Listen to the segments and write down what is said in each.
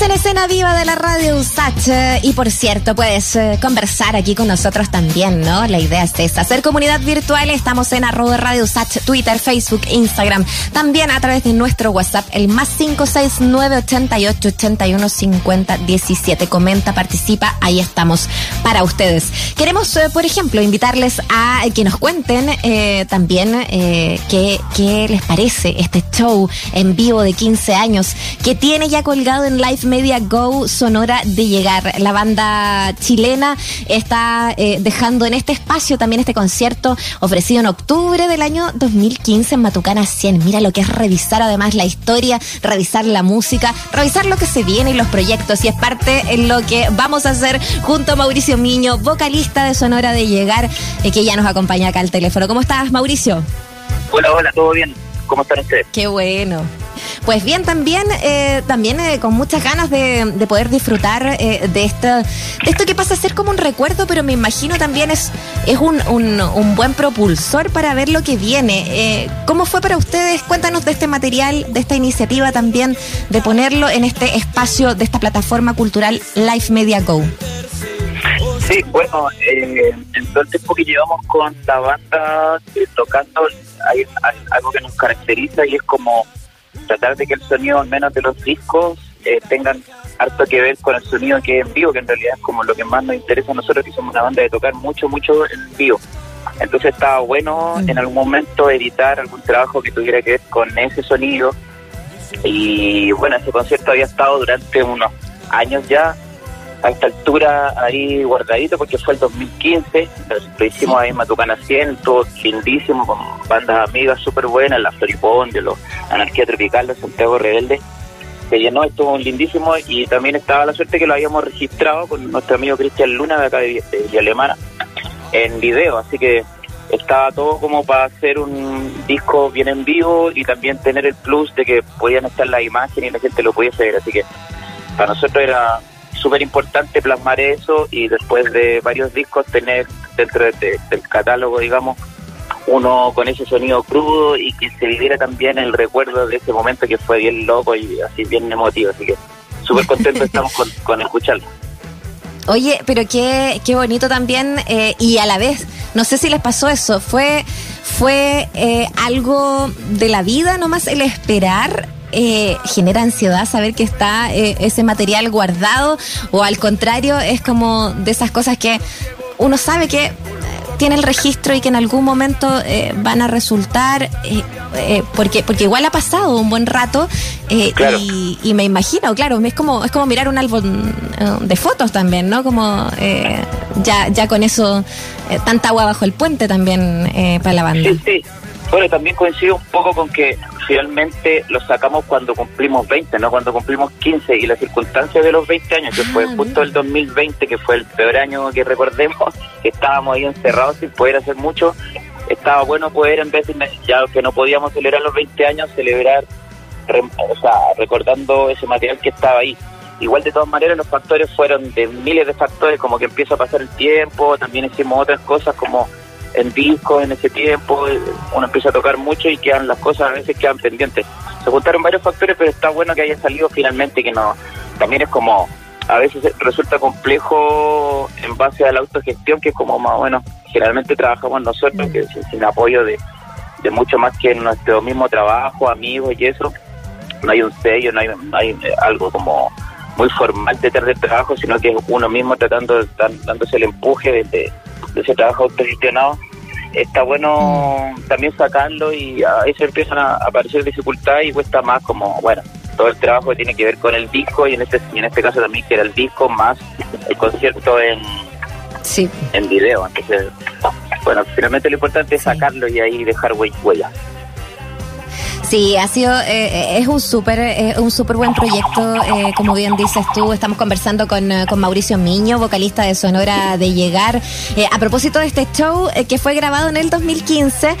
en escena viva de la radio USACH. Y por cierto, puedes eh, conversar aquí con nosotros también, ¿no? La idea es esta, hacer comunidad virtual. Estamos en arroba radio USACH, Twitter, Facebook, Instagram. También a través de nuestro WhatsApp, el más 569 88 81 50 17. Comenta, participa, ahí estamos para ustedes. Queremos, eh, por ejemplo, invitarles a que nos cuenten eh, también qué, qué les parece este show en vivo de 15 años que tiene ya colgado en live Media Go Sonora de llegar. La banda chilena está eh, dejando en este espacio también este concierto ofrecido en octubre del año 2015 en Matucana 100. Mira lo que es revisar además la historia, revisar la música, revisar lo que se viene y los proyectos. Y es parte en lo que vamos a hacer junto a Mauricio Miño, vocalista de Sonora de Llegar, eh, que ya nos acompaña acá al teléfono. ¿Cómo estás, Mauricio? Hola, hola, ¿todo bien? ¿Cómo están ustedes? Qué bueno. Pues bien, también, eh, también eh, con muchas ganas de, poder disfrutar eh, de, esta, de esto que pasa a ser como un recuerdo, pero me imagino también es, es un, un, buen propulsor para ver lo que viene. ¿Cómo fue para ustedes? Cuéntanos de este material, de esta iniciativa también, de ponerlo en este espacio de esta plataforma cultural Life Media Go. Sí, bueno, en todo el tiempo que llevamos con la banda tocando, hay, algo que nos caracteriza y es como tratar de que el sonido, al menos de los discos, eh, tengan harto que ver con el sonido que es en vivo, que en realidad es como lo que más nos interesa a nosotros, que somos una banda de tocar mucho, mucho en vivo. Entonces estaba bueno mm. en algún momento editar algún trabajo que tuviera que ver con ese sonido. Y bueno, ese concierto había estado durante unos años ya a esta altura ahí guardadito porque fue el 2015, lo hicimos ahí en Matucana 100, todo lindísimo, con bandas amigas súper buenas, la de los Anarquía Tropical, los Santiago Rebelde, se llenó, estuvo lindísimo y también estaba la suerte que lo habíamos registrado con nuestro amigo Cristian Luna de acá de, Alemana en video, así que estaba todo como para hacer un disco bien en vivo y también tener el plus de que podían estar las imágenes y la gente lo pudiese ver, así que para nosotros era súper importante plasmar eso y después de varios discos tener dentro del catálogo, digamos, uno con ese sonido crudo y que se viviera también el recuerdo de ese momento que fue bien loco y así bien emotivo. Así que súper contento estamos con, escucharlo. Oye, pero qué, qué bonito también eh, y a la vez, no sé si les pasó eso, fue, fue eh, algo de la vida nomás el esperar eh, genera ansiedad saber que está eh, ese material guardado o al contrario es como de esas cosas que uno sabe que eh, tiene el registro y que en algún momento van a resultar, porque porque igual ha pasado un buen rato y, me imagino, claro, es como es como mirar un álbum de fotos también, ¿no? Como ya ya con eso tanta agua bajo el puente también para la banda. Sí, sí. Bueno, también coincido un poco con que finalmente lo sacamos cuando cumplimos 20, no cuando cumplimos 15 y las circunstancias de los 20 años, que fue ah, justo el 2020, que fue el peor año que recordemos, que estábamos ahí encerrados sin poder hacer mucho, estaba bueno poder en vez de, ya que no podíamos celebrar los 20 años, celebrar, o sea, recordando ese material que estaba ahí. Igual de todas maneras los factores fueron de miles de factores, como que empieza a pasar el tiempo, también hicimos otras cosas como en discos en ese tiempo, uno empieza a tocar mucho y quedan las cosas a veces quedan pendientes. Se juntaron varios factores, pero está bueno que haya salido finalmente, que no, también es como, a veces resulta complejo en base a la autogestión, que es como más bueno, generalmente trabajamos nosotros, que sin, apoyo de, de, mucho más que nuestro mismo trabajo, amigos y eso, no hay un sello, no hay, hay eh, algo como muy formal detrás del trabajo, sino que es uno mismo tratando, dándose el empuje desde de ese trabajo autogestionado, está bueno también sacarlo y a veces empiezan a aparecer dificultades y cuesta más como, bueno, todo el trabajo que tiene que ver con el disco y en este, en este caso también que era el disco más el concierto en, sí. en video. Entonces, bueno, finalmente lo importante es sacarlo y ahí dejar huella. Sí, ha sido, eh, eh, es un súper eh, un súper buen proyecto, como bien dices tú, estamos conversando con, con, Mauricio Miño, vocalista de Sonora de Llegar, a propósito de este show que fue grabado en el 2015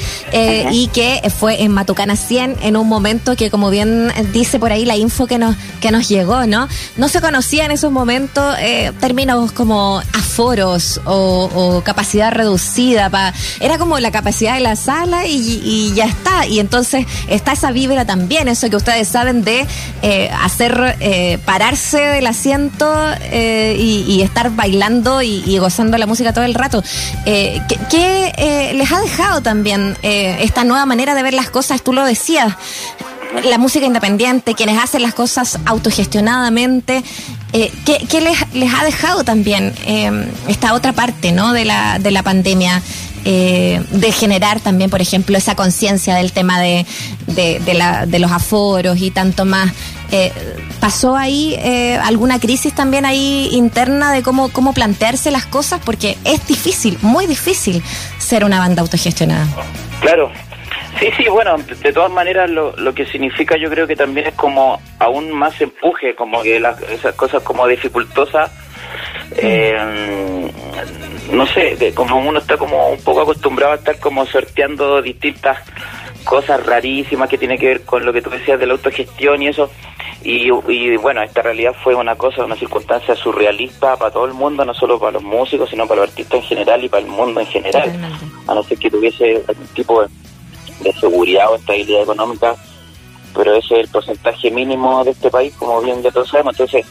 y que fue en Matucana 100 en un momento que como bien dice por ahí la info que nos, que nos llegó, ¿no? No se conocía en esos momentos términos como aforos o, capacidad reducida, pa, era como la capacidad de la sala y, y ya está, y entonces está esa vibra también, eso que ustedes saben de eh, hacer, eh, pararse del asiento eh, y, estar bailando y, gozando la música todo el rato. ¿Qué, les ha dejado también esta nueva manera de ver las cosas? Tú lo decías, la música independiente, quienes hacen las cosas autogestionadamente. ¿qué, les, ha dejado también esta otra parte ¿no? de, la, de la pandemia? Eh, de generar también, por ejemplo, esa conciencia del tema de, de, la, de, los aforos y tanto más. Eh, ¿Pasó ahí eh, alguna crisis también ahí interna de cómo, cómo plantearse las cosas? Porque es difícil, muy difícil ser una banda autogestionada. Claro, Sí, sí, bueno, de todas maneras lo, lo que significa yo creo que también es como aún más empuje, como que las, esas cosas como dificultosas eh, no sé, como uno está como un poco acostumbrado a estar como sorteando distintas cosas rarísimas que tiene que ver con lo que tú decías de la autogestión y eso. Y, bueno, esta realidad fue una cosa, una circunstancia surrealista para todo el mundo, no solo para los músicos, sino para los artistas en general y para el mundo en general. A no ser que tuviese algún tipo de, seguridad o estabilidad económica, pero ese es el porcentaje mínimo de este país, como bien ya todos sabemos. Entonces,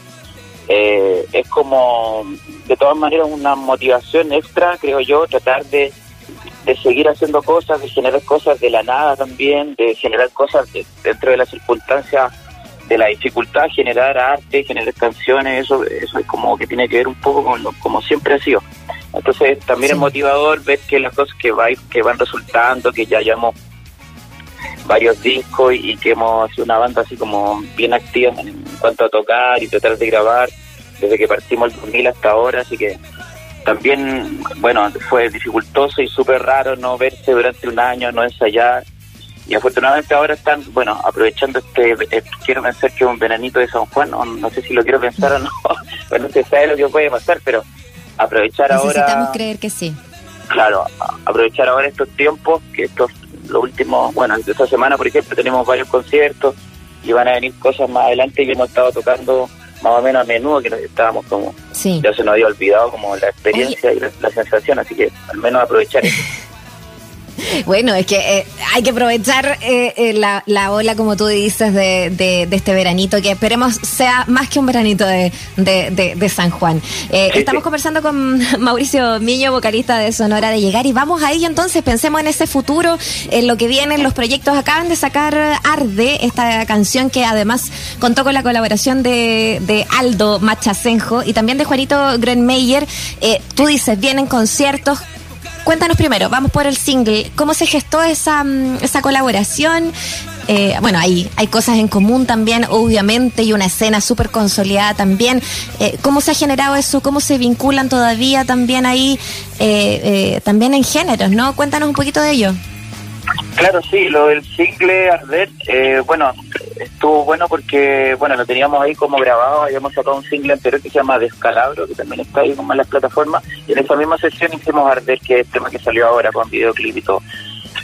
eh, es como, de todas maneras, una motivación extra, creo yo, tratar de, de seguir haciendo cosas, de generar cosas de la nada también, de generar cosas dentro de las circunstancias de la dificultad, generar arte, generar canciones, eso, eso es como que tiene que ver un poco con lo, como siempre ha sido. Entonces también es motivador ver que las cosas que, va, que van resultando, que ya llevamos varios discos y, que hemos sido una banda así como bien activa en cuanto a tocar y tratar de grabar desde que partimos el 2000 hasta ahora, así que también, bueno, fue dificultoso y súper raro no verse durante un año, no ensayar. Y afortunadamente ahora están, bueno, aprovechando este, eh, quiero pensar que es un veranito de San Juan, no, sé si lo quiero pensar o no, bueno, no se sabe lo que puede pasar, pero aprovechar ahora... Necesitamos creer que sí. Claro, aprovechar ahora estos tiempos, que estos los últimos, bueno, esta semana, por ejemplo, tenemos varios conciertos y van a venir cosas más adelante que hemos estado tocando más o menos a menudo, que nos estábamos como, ya se nos había olvidado como la experiencia y la, la, sensación, así que al menos aprovechar eso. Bueno, es que eh, hay que aprovechar eh, eh, la, la, ola, como tú dices, de, de, este veranito, que esperemos sea más que un veranito de, de San Juan. estamos conversando con Mauricio Miño, vocalista de Sonora de Llegar, y vamos a ello entonces, pensemos en ese futuro, en lo que viene, en los proyectos. Acaban de sacar Arde, esta canción que además contó con la colaboración de, de Aldo Machacenjo y también de Juanito Grenmeyer. tú dices, vienen conciertos Cuéntanos primero, vamos por el single. ¿Cómo se gestó esa, mm, esa colaboración? Eh, bueno, hay, hay cosas en común también, obviamente, y una escena súper consolidada también. Eh, ¿Cómo se ha generado eso? ¿Cómo se vinculan todavía también ahí, eh, también en géneros, no? Cuéntanos un poquito de ello. Claro, sí, lo del single Arder, bueno, estuvo bueno porque, bueno, lo teníamos ahí como grabado, habíamos sacado un single anterior que se llama Descalabro, que también está ahí como en las plataformas, y en esa misma sesión hicimos Arder, que es el tema que salió ahora con videoclip y todo.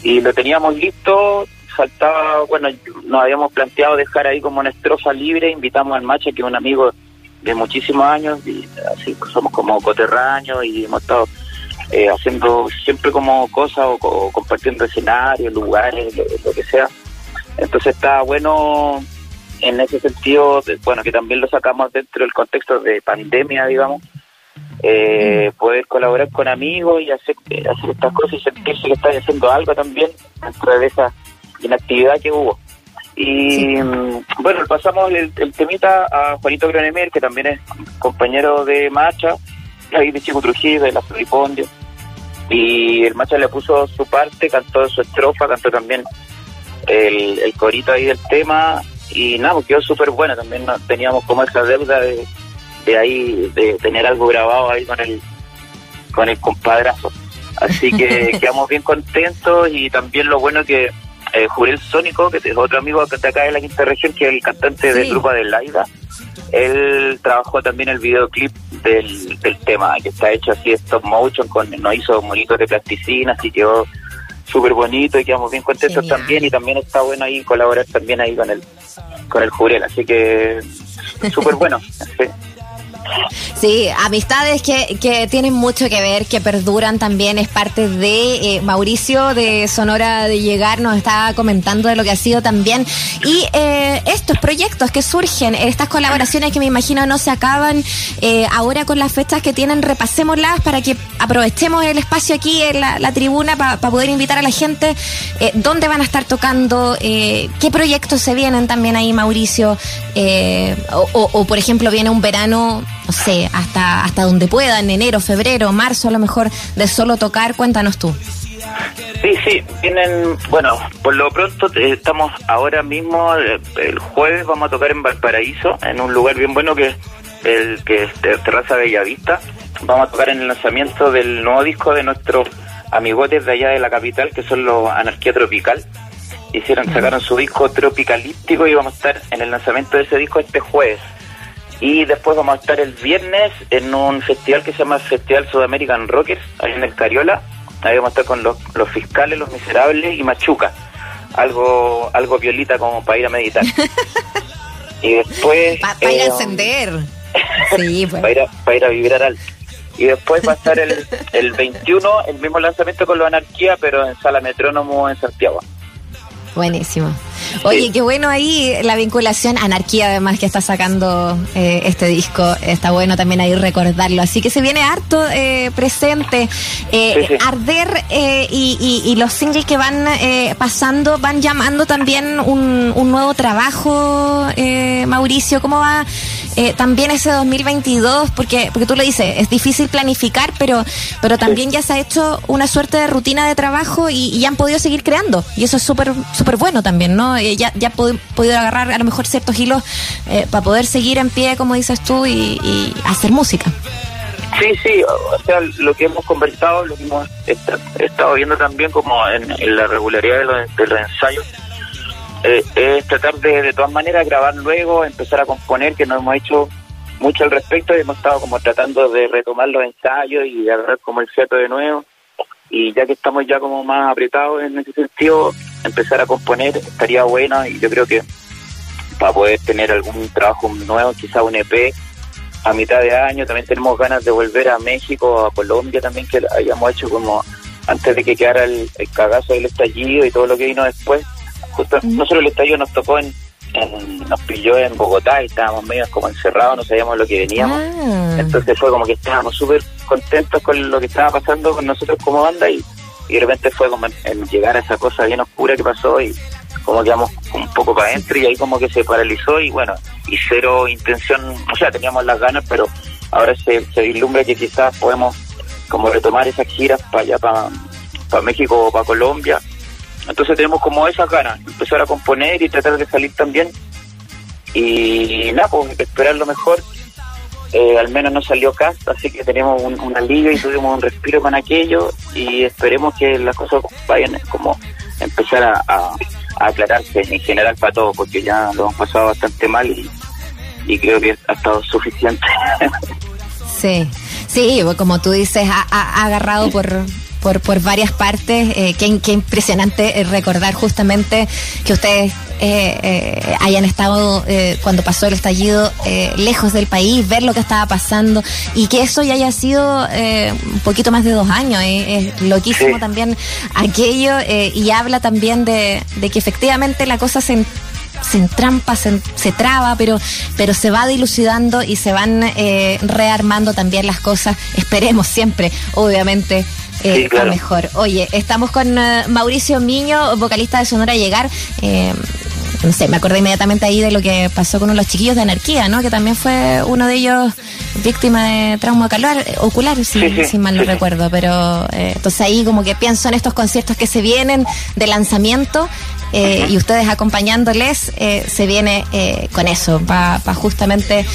Y lo teníamos listo, faltaba, bueno, nos habíamos planteado dejar ahí como una estrofa libre, invitamos al Macha, que es un amigo de muchísimos años, y así somos como coterráneos y hemos estado eh, haciendo siempre como cosas o, compartiendo escenarios, lugares, lo que sea entonces está bueno en ese sentido, bueno, que también lo sacamos dentro del contexto de pandemia, digamos, eh, mm. poder colaborar con amigos y hacer, hacer estas cosas y sentirse que estás haciendo algo también dentro de esa inactividad que hubo. Y mm, bueno, pasamos el, temita a Juanito Granemer, que también es compañero de Macha, ahí de Chico Trujillo, de la Flipondio. Y el Macha le puso su parte, cantó su estrofa, cantó también el, el corito ahí del tema y nada, pues quedó súper bueno, también teníamos como esa deuda de, de ahí, de tener algo grabado ahí con el, con el compadrazo. Así que quedamos bien contentos y también lo bueno que eh, Jurel Sónico, que es otro amigo que está acá en la quinta región, que es el cantante del grupo de Laida, él trabajó también el videoclip del, del tema, que está hecho así stop motion, con, nos hizo monitos de plasticina, así quedó súper bonito y quedamos bien contentos también. Y también está bueno ahí colaborar también ahí con el con el Jurel, así que súper bueno. Sí, amistades que, que tienen mucho que ver, que perduran también, es parte de eh, Mauricio de Sonora de Llegar, nos estaba comentando de lo que ha sido también. Y eh, estos proyectos que surgen, estas colaboraciones que me imagino no se acaban, eh, ahora con las fechas que tienen, repasémoslas para que aprovechemos el espacio aquí en la, tribuna para poder invitar a la gente dónde van a estar tocando, qué proyectos se vienen también ahí, Mauricio, o, o por ejemplo viene un verano no sé, hasta, hasta donde pueda, en enero, febrero, marzo, a lo mejor, de solo tocar? Cuéntanos tú. Sí, sí, tienen, bueno, por lo pronto eh, estamos ahora mismo, eh, el jueves vamos a tocar en Valparaíso, en un lugar bien bueno que es el que es Terraza Bellavista. Vamos a tocar en el lanzamiento del nuevo disco de nuestros amigotes de allá de la capital, que son los Anarquía Tropical. Hicieron, sacaron su disco tropicalístico y vamos a estar en el lanzamiento de ese disco este jueves. Y después vamos a estar el viernes en un festival que se llama Festival Sudamerican Rockers, ahí en el Cariola. Ahí vamos a estar con los, los fiscales, los miserables y Machuca. Algo, algo violita como para ir a meditar. y después... Para ir a encender. Eh, sí, pues. para, ir a, para ir a vibrar alto. Y después va a estar el, el 21, el mismo lanzamiento con la anarquía, pero en Sala Metrónomo en Santiago. Buenísimo. Oye, qué bueno ahí la vinculación, anarquía además que está sacando eh, este disco, está bueno también ahí recordarlo. Así que se viene harto eh, presente. Eh, Arder y, los singles que van pasando van llamando también un, un nuevo trabajo, Mauricio. ¿Cómo va también ese 2022? Porque, porque tú lo dices, es difícil planificar, pero, pero también ya se ha hecho una suerte de rutina de trabajo y, y han podido seguir creando. Y eso es súper súper bueno también, ¿no? Eh, ya ya podido agarrar a lo mejor ciertos hilos eh, para poder seguir en pie, como dices tú, y, hacer música. Sí, sí, o sea, lo que hemos conversado, lo que hemos estado viendo también como en, la regularidad de los, de los ensayos, eh, es tratar de de todas maneras grabar luego, empezar a componer, que no hemos hecho mucho al respecto. Y hemos estado como tratando de retomar los ensayos y agarrar como el fiato de nuevo. Y ya que estamos ya como más apretados en ese sentido, empezar a componer estaría bueno y yo creo que para poder tener algún trabajo nuevo, quizá un EP a mitad de año, también tenemos ganas de volver a México, a Colombia también, que hayamos hecho como antes de que quedara el, cagazo del estallido y todo lo que vino después. Justo, no solo el estallido nos tocó en, nos pilló en Bogotá y estábamos medio como encerrados, no sabíamos lo que veníamos. Ah. Entonces fue como que estábamos súper contentos con lo que estaba pasando con nosotros como banda y, de repente fue como en, llegar a esa cosa bien oscura que pasó y como quedamos un poco para adentro y ahí como que se paralizó y bueno, y cero intención, o sea, teníamos las ganas, pero ahora se, se vislumbra que quizás podemos como retomar esas giras para allá, para, para México o para Colombia. Entonces tenemos como esas ganas, empezar a componer y tratar de salir también. Y nada, pues esperar lo mejor eh, al menos no salió cast, así que tenemos un, un, alivio y tuvimos un respiro con aquello y esperemos que las cosas vayan como empezar a, aclararse en general para todos, porque ya lo hemos pasado bastante mal y, creo que ha estado suficiente. sí, sí, como tú dices, ha agarrado por por, por varias partes. Eh, qué, qué, impresionante eh, recordar justamente que ustedes eh, eh hayan estado cuando pasó el estallido lejos del país, ver lo que estaba pasando y que eso ya haya sido un poquito más de dos años. es loquísimo también aquello y habla también de, de que efectivamente la cosa se se entrampa, se, se, traba, pero, pero se va dilucidando y se van eh, rearmando también las cosas. Esperemos siempre, obviamente, eh, mejor. Oye, estamos con eh, Mauricio Miño, vocalista de Sonora Llegar. Eh, no sé, me acordé inmediatamente ahí de lo que pasó con uno de los chiquillos de Anarquía, ¿no? Que también fue uno de ellos víctima de trauma ocular, ocular si, mal no recuerdo. Pero entonces ahí como que pienso en estos conciertos que se vienen de lanzamiento eh, y ustedes acompañándoles, eh, se viene eh, con eso, para justamente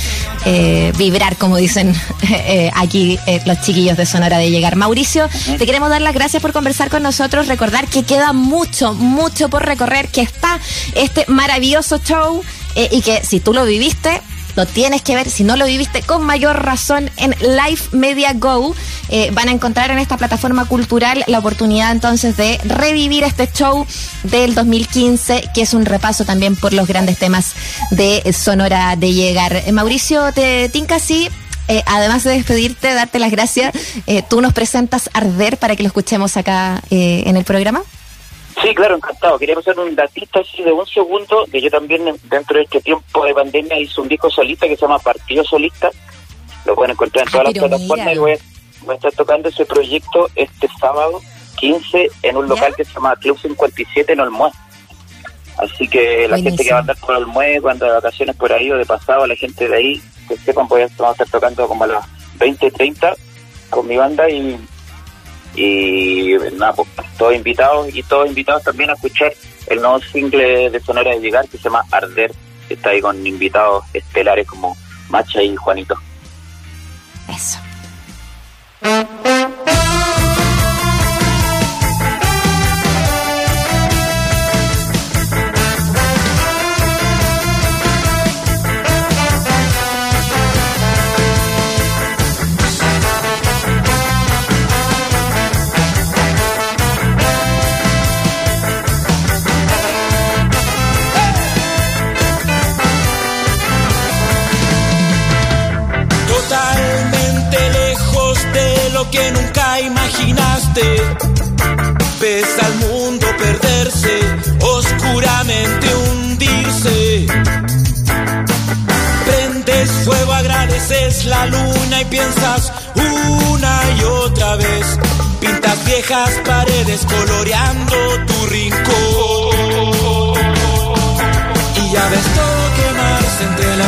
vibrar, como dicen aquí los chiquillos de Sonora de llegar. Mauricio, te queremos dar las gracias por conversar con nosotros, recordar que queda mucho, mucho por recorrer, que está este maravilloso show y que si tú lo viviste, lo tienes que ver, si no lo viviste con mayor razón, en Live Media Go. Eh, van a encontrar en esta plataforma cultural la oportunidad entonces de revivir este show del 2015, que es un repaso también por los grandes temas de Sonora de Llegar. Eh, Mauricio, te tinca así eh, además de despedirte, darte las gracias, tú nos presentas Arder para que lo escuchemos acá en el programa. Sí, claro, encantado. Quería hacer un datito así de un segundo, que yo también dentro de este tiempo de pandemia hice un disco solista que se llama Partido Solista. Lo pueden encontrar en todas las plataformas y voy a, estar tocando ese proyecto este sábado 15 en un local que se llama Club 57 en Olmué. Así que la gente que va a andar por Olmué, cuando de vacaciones por ahí o de pasado, la gente de ahí, que sepan, voy a, vamos a estar tocando como a las 20, 30 con mi banda y y nada, pues, todos invitados y todos invitados también a escuchar el nuevo single de Sonora de Llegar que se llama Arder, está ahí con invitados estelares como Macha y Juanito. Eso. Pintas viejas paredes coloreando tu rincón. Y ya ves todo quemarse entre el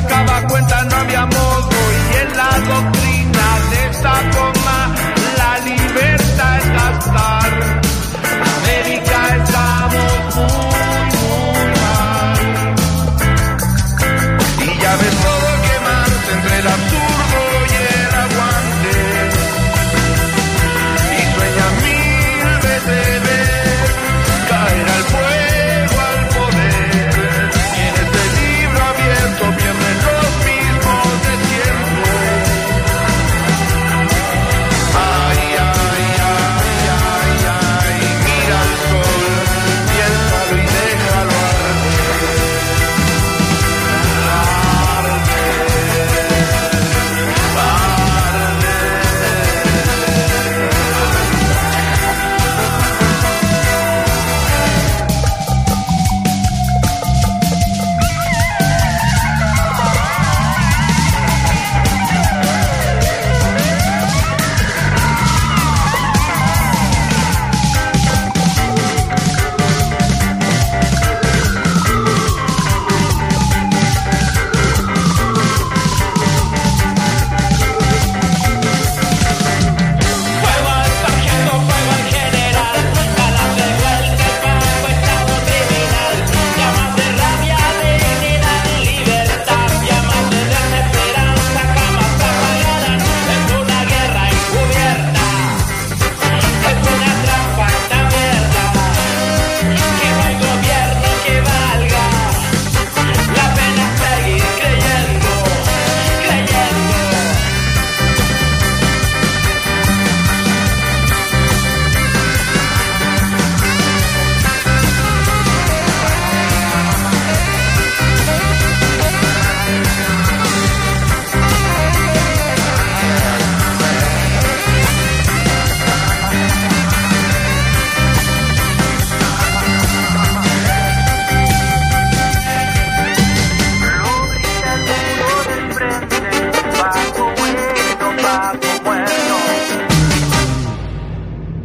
media